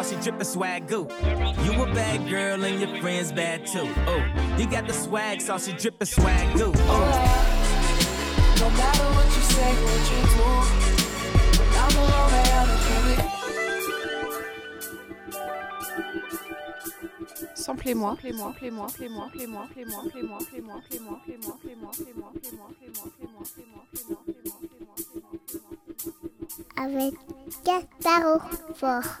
how she drippin' swag goo. You a bad girl and your friends bad too. Oh, you got the swag sauce, she drippin' swag goo. Oh. No matter what you say, what you do, I'm moi, and moi, Samplez-moi, moi moi moi moi moi Avec Gaspard Fort.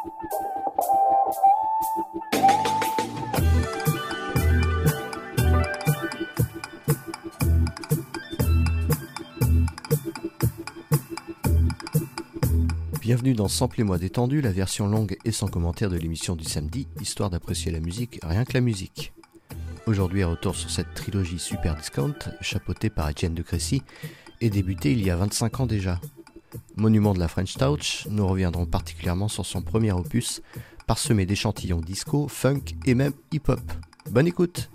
Bienvenue dans Sample-moi détendu, la version longue et sans commentaire de l'émission du samedi, histoire d'apprécier la musique, rien que la musique. Aujourd'hui, retour sur cette trilogie Super Discount, chapeautée par Etienne de Crécy, et débutée il y a 25 ans déjà. Monument de la French Touch, nous reviendrons particulièrement sur son premier opus, parsemé d'échantillons disco, funk et même hip-hop. Bonne écoute!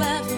I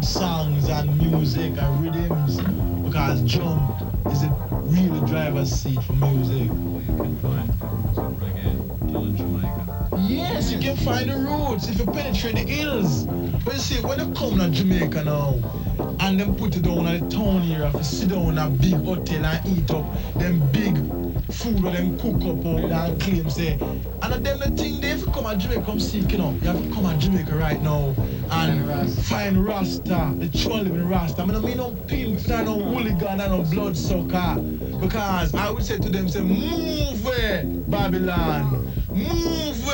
different songs and music and rhythms because drum is the real driver's seat for music. Yes, you can find the roots if you penetrate the hills. But you see, when you come to Jamaica now, and them put it down at the town here if you sit down in a big hotel and eat up them big food where them cook up there and claim say and of them the thing they if you come to Jamaica come seek you know you have to come to Jamaica right now and find Rasta. The true living Rasta. I mean I mean no pimps and no hooligan and no bloodsucker because I would say to them say move Babylon. Move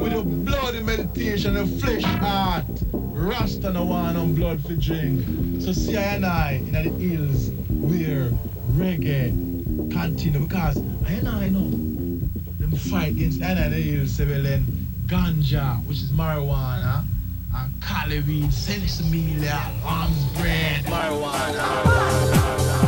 with the bloody meditation the flesh heart. Rasta no want no blood for drink. So see I and I in the hills where reggae continue. Because I and I know them fight against I and I the hills say well then ganja, which is marijuana, cali weed, sensimilia, lamb's bread, marijuana.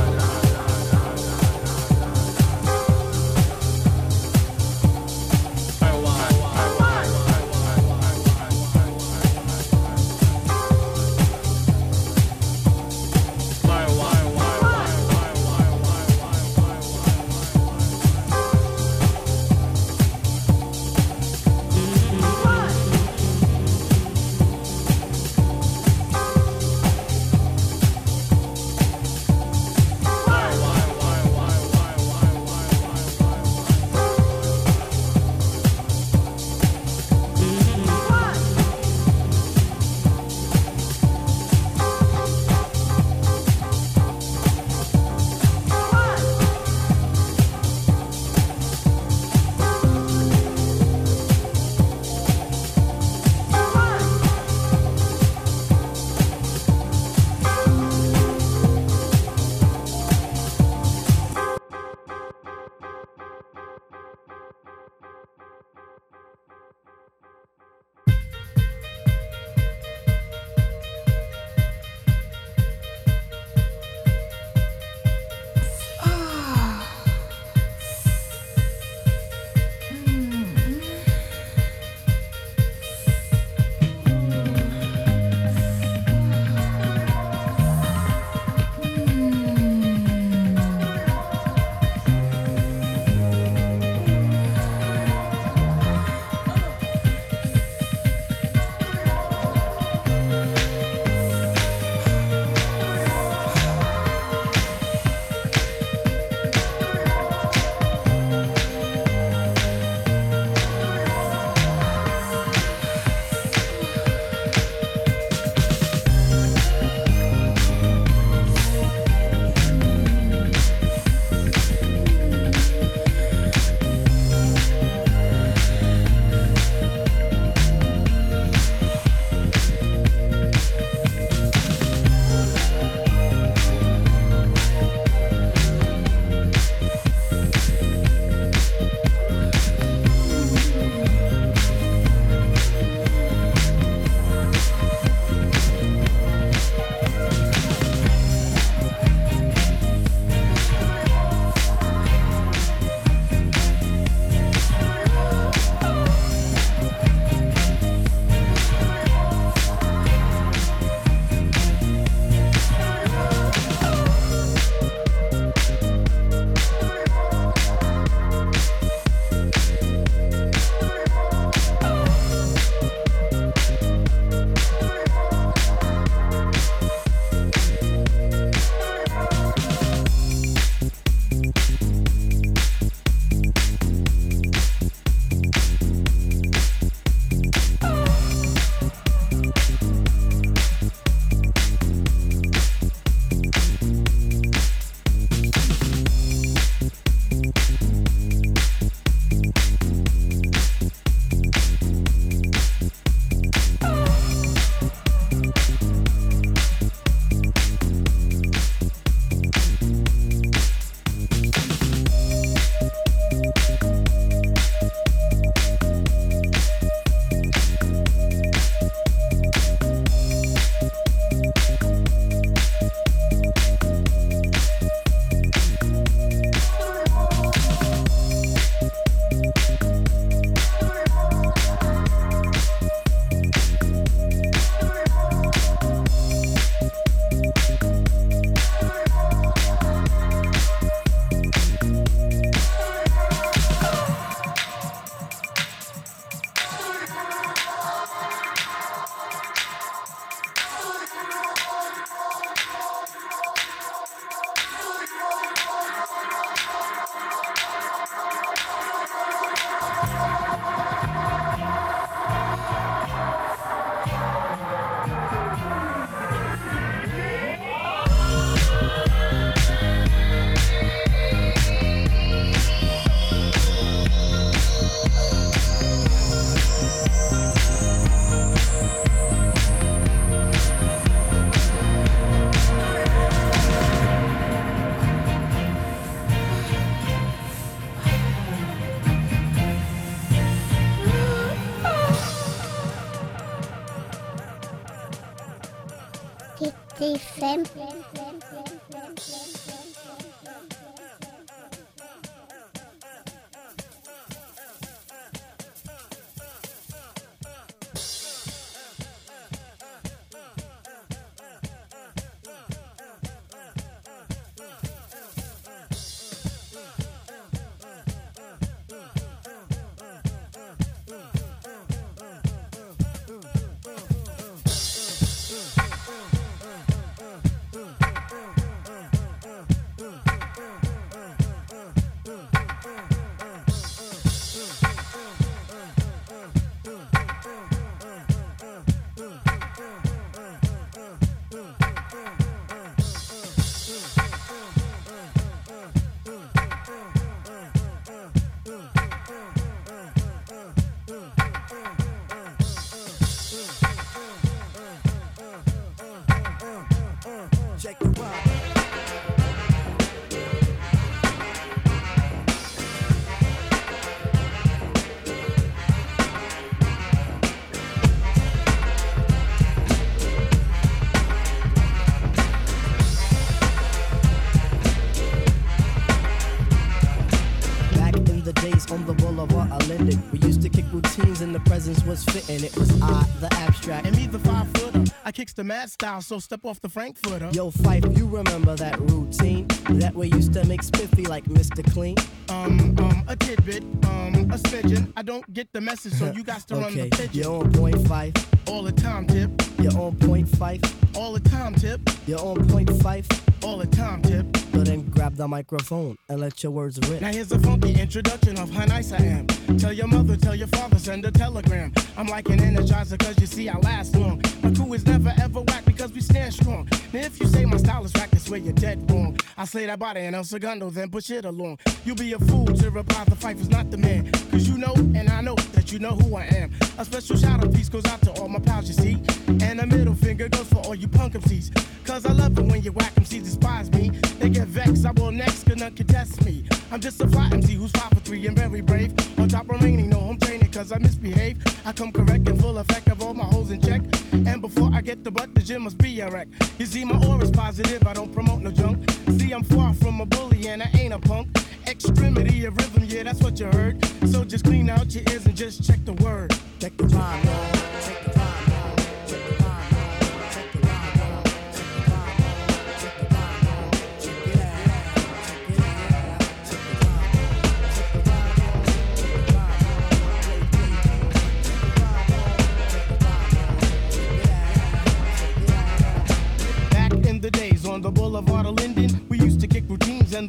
Fitting. It was I, the abstract. And me, the five footer. I kicks the mad style, so step off the Frankfurter. Yo, Fife, you remember that routine that we used to make spiffy like Mr. Clean? Um, um, a tidbit, um, a smidgen. I don't get the message, so you got to run Okay, the pigeon. you're on point five. All the time, tip. You're on point five. All the time, tip. You're on point five. All the time, tip. So then grab the microphone and let your words rip. Now here's a funky introduction of how nice I am. Tell your mother, tell your father, send a telegram. I'm like an energizer, cause you see I last long. My crew is never ever whack because we stand strong. Now if you say my style is whack, that's where you're dead wrong. I slay that body and El Segundo, then push it along. You'll be a fool to reply the fight is not the man. Cause you know, and I know that you know who I am. A special shout out piece goes out to all my pals, you see. And a middle finger goes for all you punk MCs. Cause I love it when you whack MCs despise me. They get vexed, I will next, cause none can test me. I'm just a fly MC who's five for three and very brave. On top remaining, no home training, cause I misbehave. I come correct and full effect of all my holes in check. And before I get the butt, the gym must be a wreck. You see, my aura's positive, I don't promote no junk. See, I'm far from a bully and I ain't a punk. Extremity of rhythm, yeah, that's what you heard. So just clean out your ears and just check the word. Check the rhyme,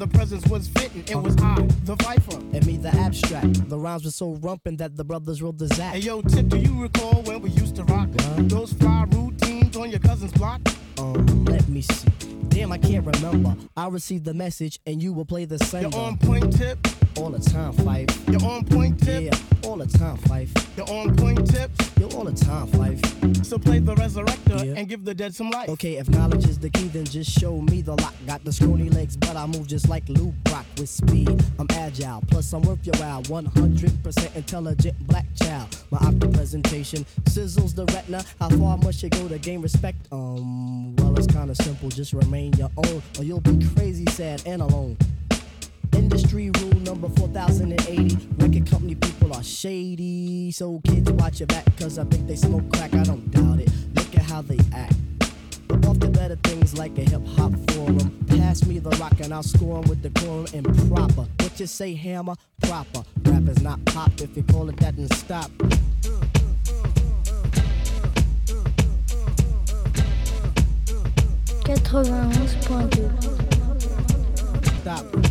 the presence was fitting. It was I, the Viper. And me, the abstract. The rhymes were so rumpin' that the brothers wrote the Zach. Hey yo, Tip, do you recall when we used to rock those fly routines on your cousin's block? Um, let me see. Damn, I can't remember. I received the message and you will play the same. You're on point, Tip. All the time, Fife. You're on point, Tip. Yeah, all the time, Fife. You're on point, Tip. Yo, all the time, Fife. So play the resurrector Yeah. and give the dead some life. Okay, if knowledge is the key, then just show me the lock. Got the scrawny legs, but I move just like Lou Brock with speed. I'm agile, plus I'm worth your while. 100% intelligent black child. My opera presentation sizzles the retina. How far must you go to gain respect? Um, well, it's kinda simple. Just remain your own, or you'll be crazy, sad, and alone. Industry rule number 4080. Record company people are shady. So kids watch your back, cause I think they smoke crack. I don't doubt it. Look at how they act. Off to better things like a hip hop forum. Pass me the rock and I'll score 'em with the quorum and proper. What you say, hammer? Proper. Rap is not pop. If you call it that, then stop. Quatre-vingt-onze point deux. Stop.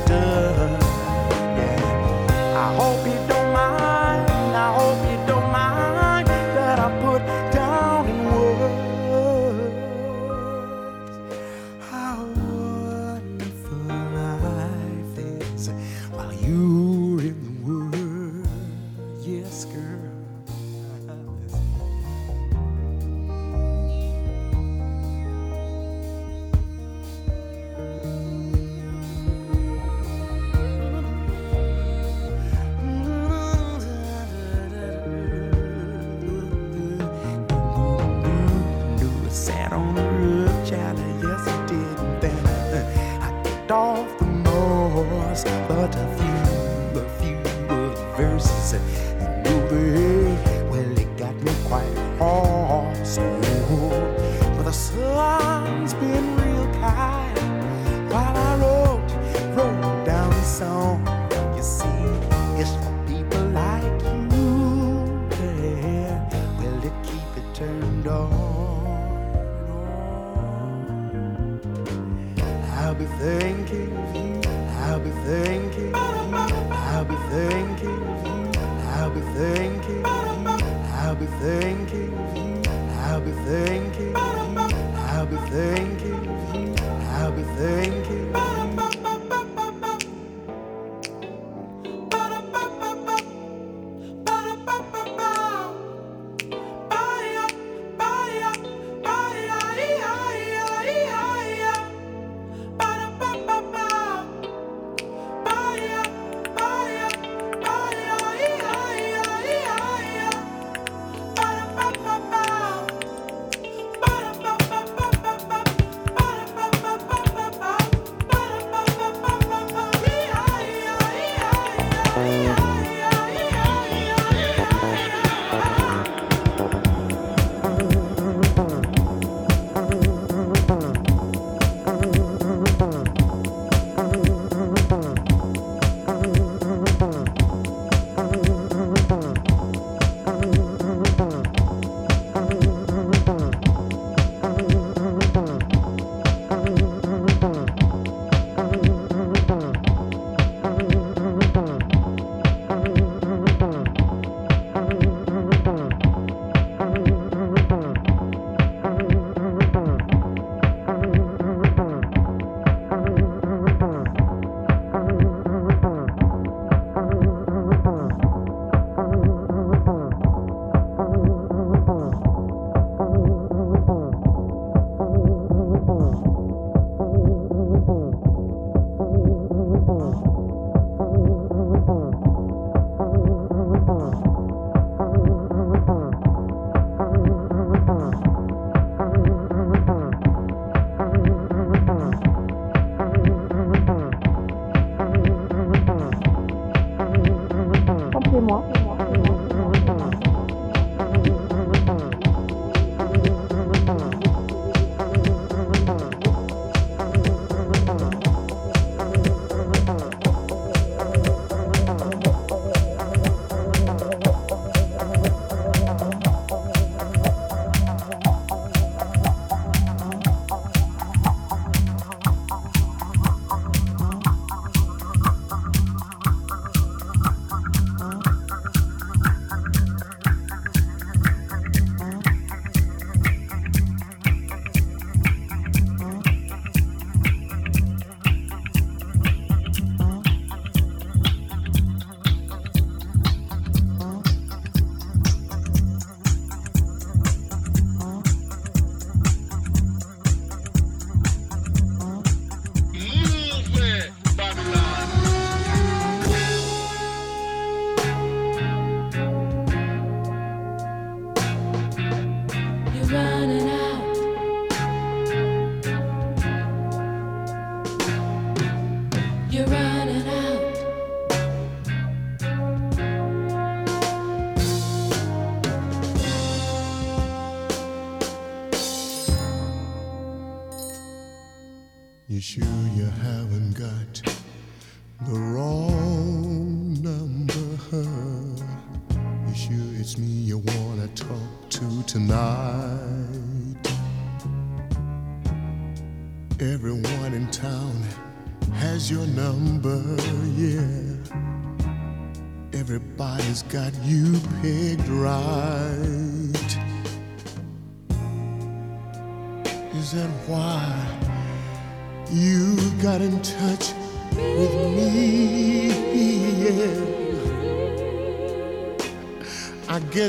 sister. Yeah. I hope you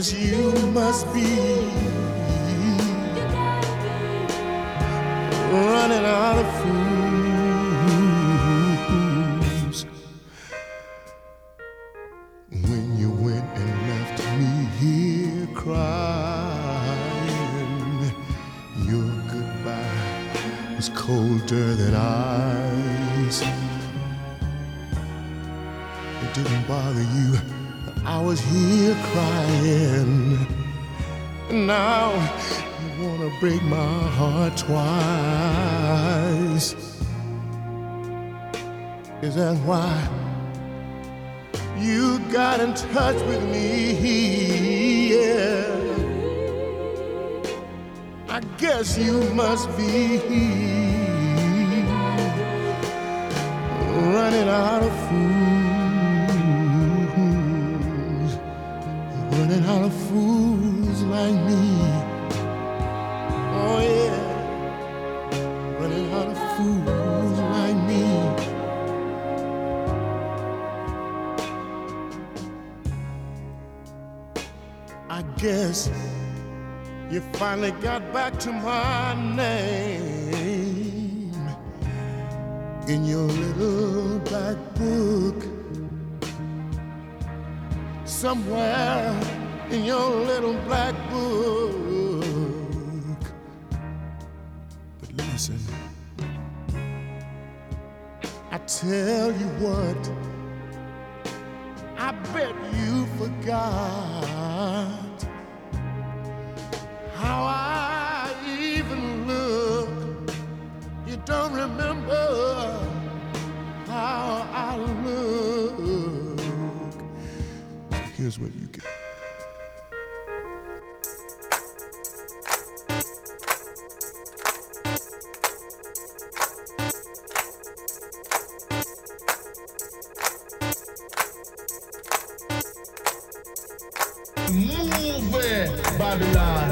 I you must be running out of fools. When you went and left me here crying, your goodbye was colder than ice. It didn't bother you I was here crying. Now you wanna break my heart twice. Is that why you got in touch with me? Yeah. I guess you must be running out of fools, finally got back to my name in your little black book. Somewhere in your little black book. But listen, I tell you what, Babylon.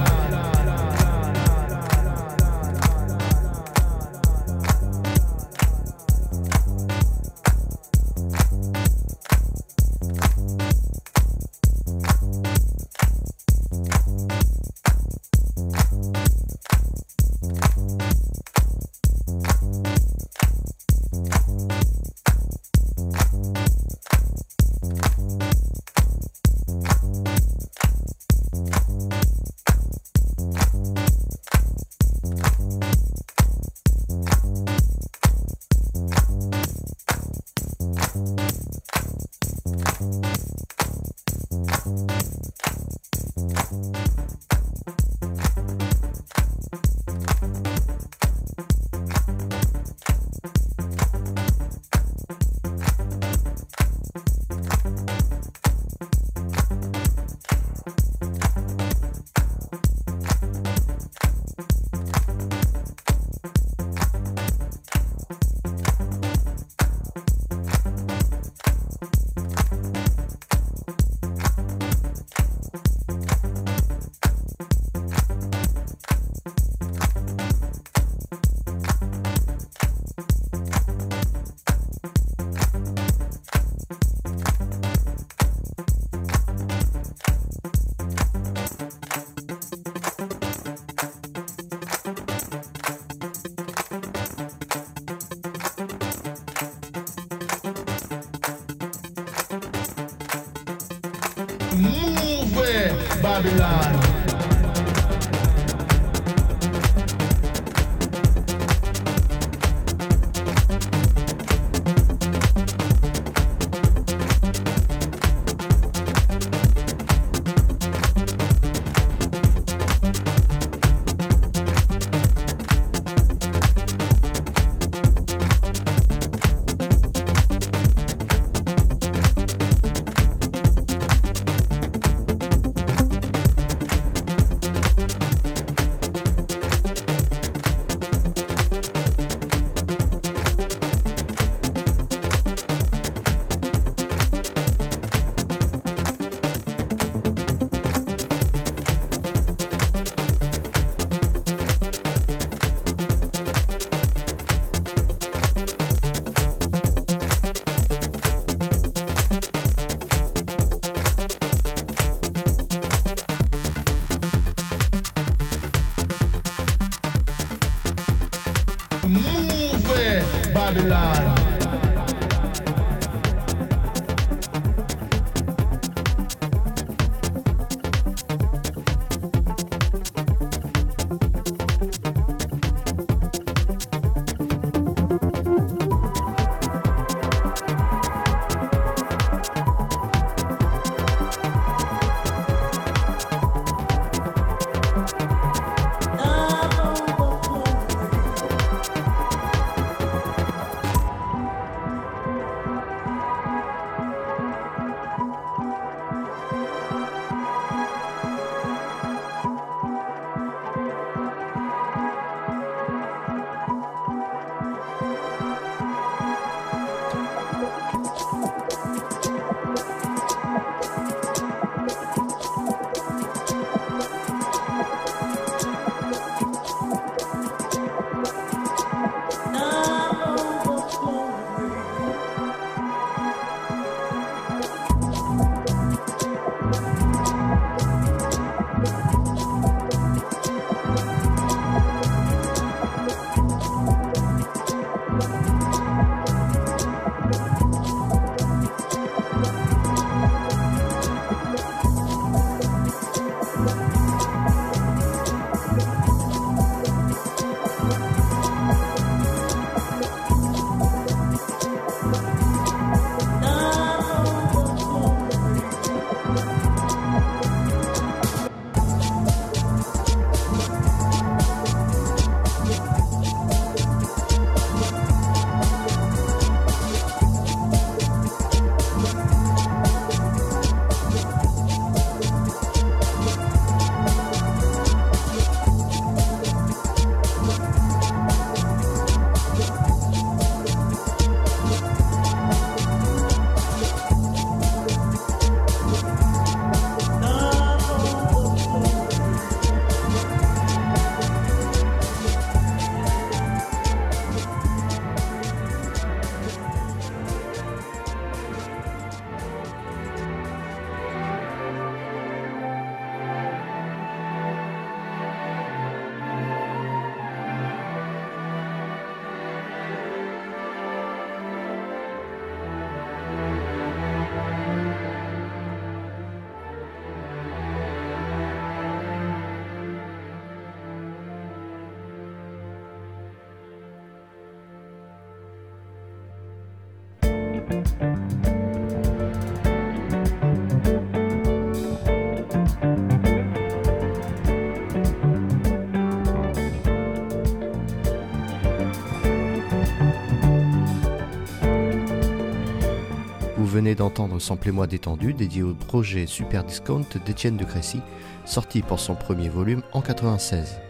Venez d'entendre Samplez-moi détendu, dédié au projet Super Discount d'Étienne de Crécy, sorti pour son premier volume en 96.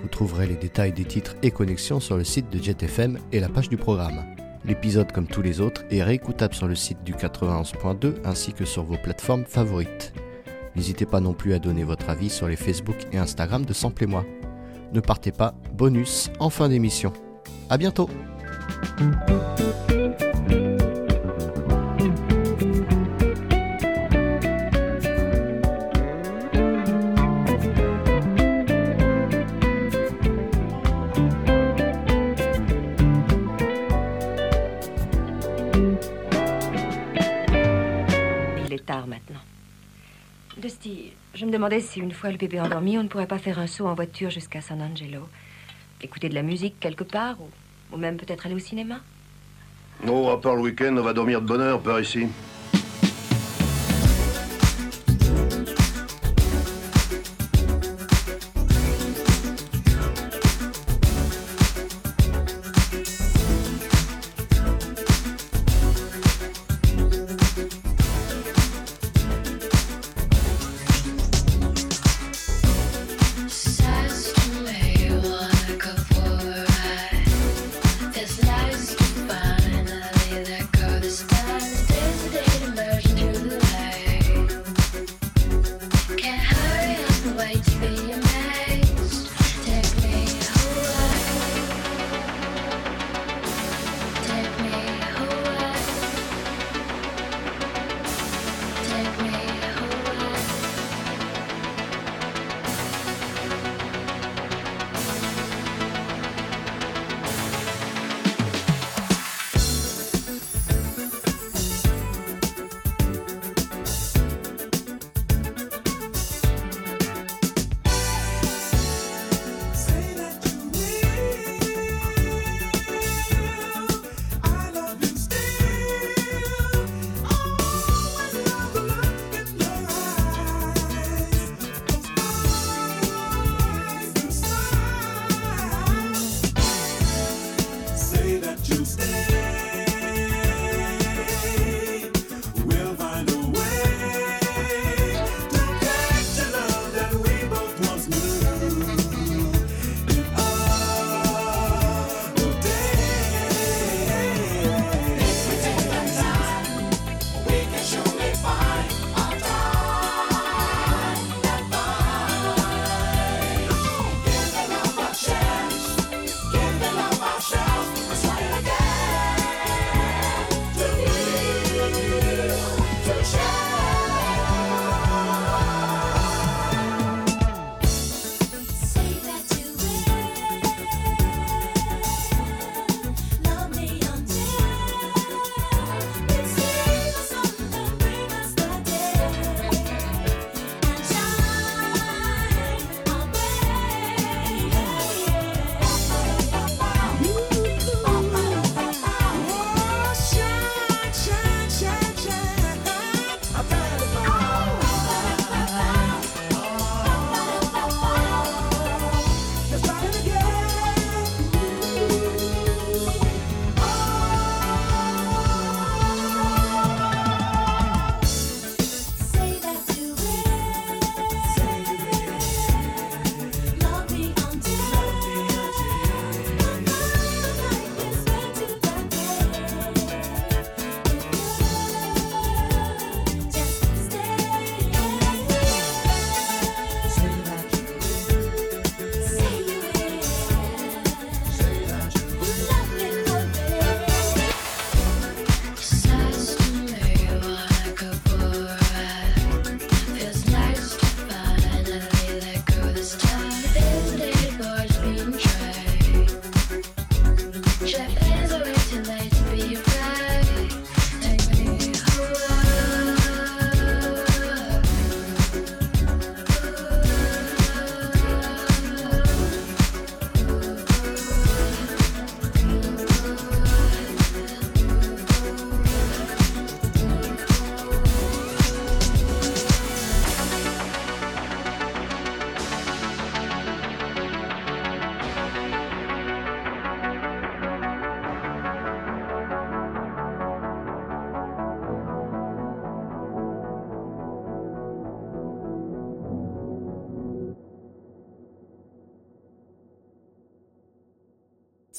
Vous trouverez les détails des titres et connexions sur le site de Jet FM et la page du programme. L'épisode, comme tous les autres, est réécoutable sur le site du 91.2 ainsi que sur vos plateformes favorites. N'hésitez pas non plus à donner votre avis sur les Facebook et Instagram de Samplez-moi. Ne partez pas, bonus en fin d'émission. A bientôt me demandais si une fois le bébé endormi, on ne pourrait pas faire un saut en voiture jusqu'à San Angelo. Écouter de la musique quelque part, ou, même peut-être aller au cinéma? Oh, à part le week-end, on va dormir de bonne heure par ici. Time.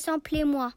Samplez-moi.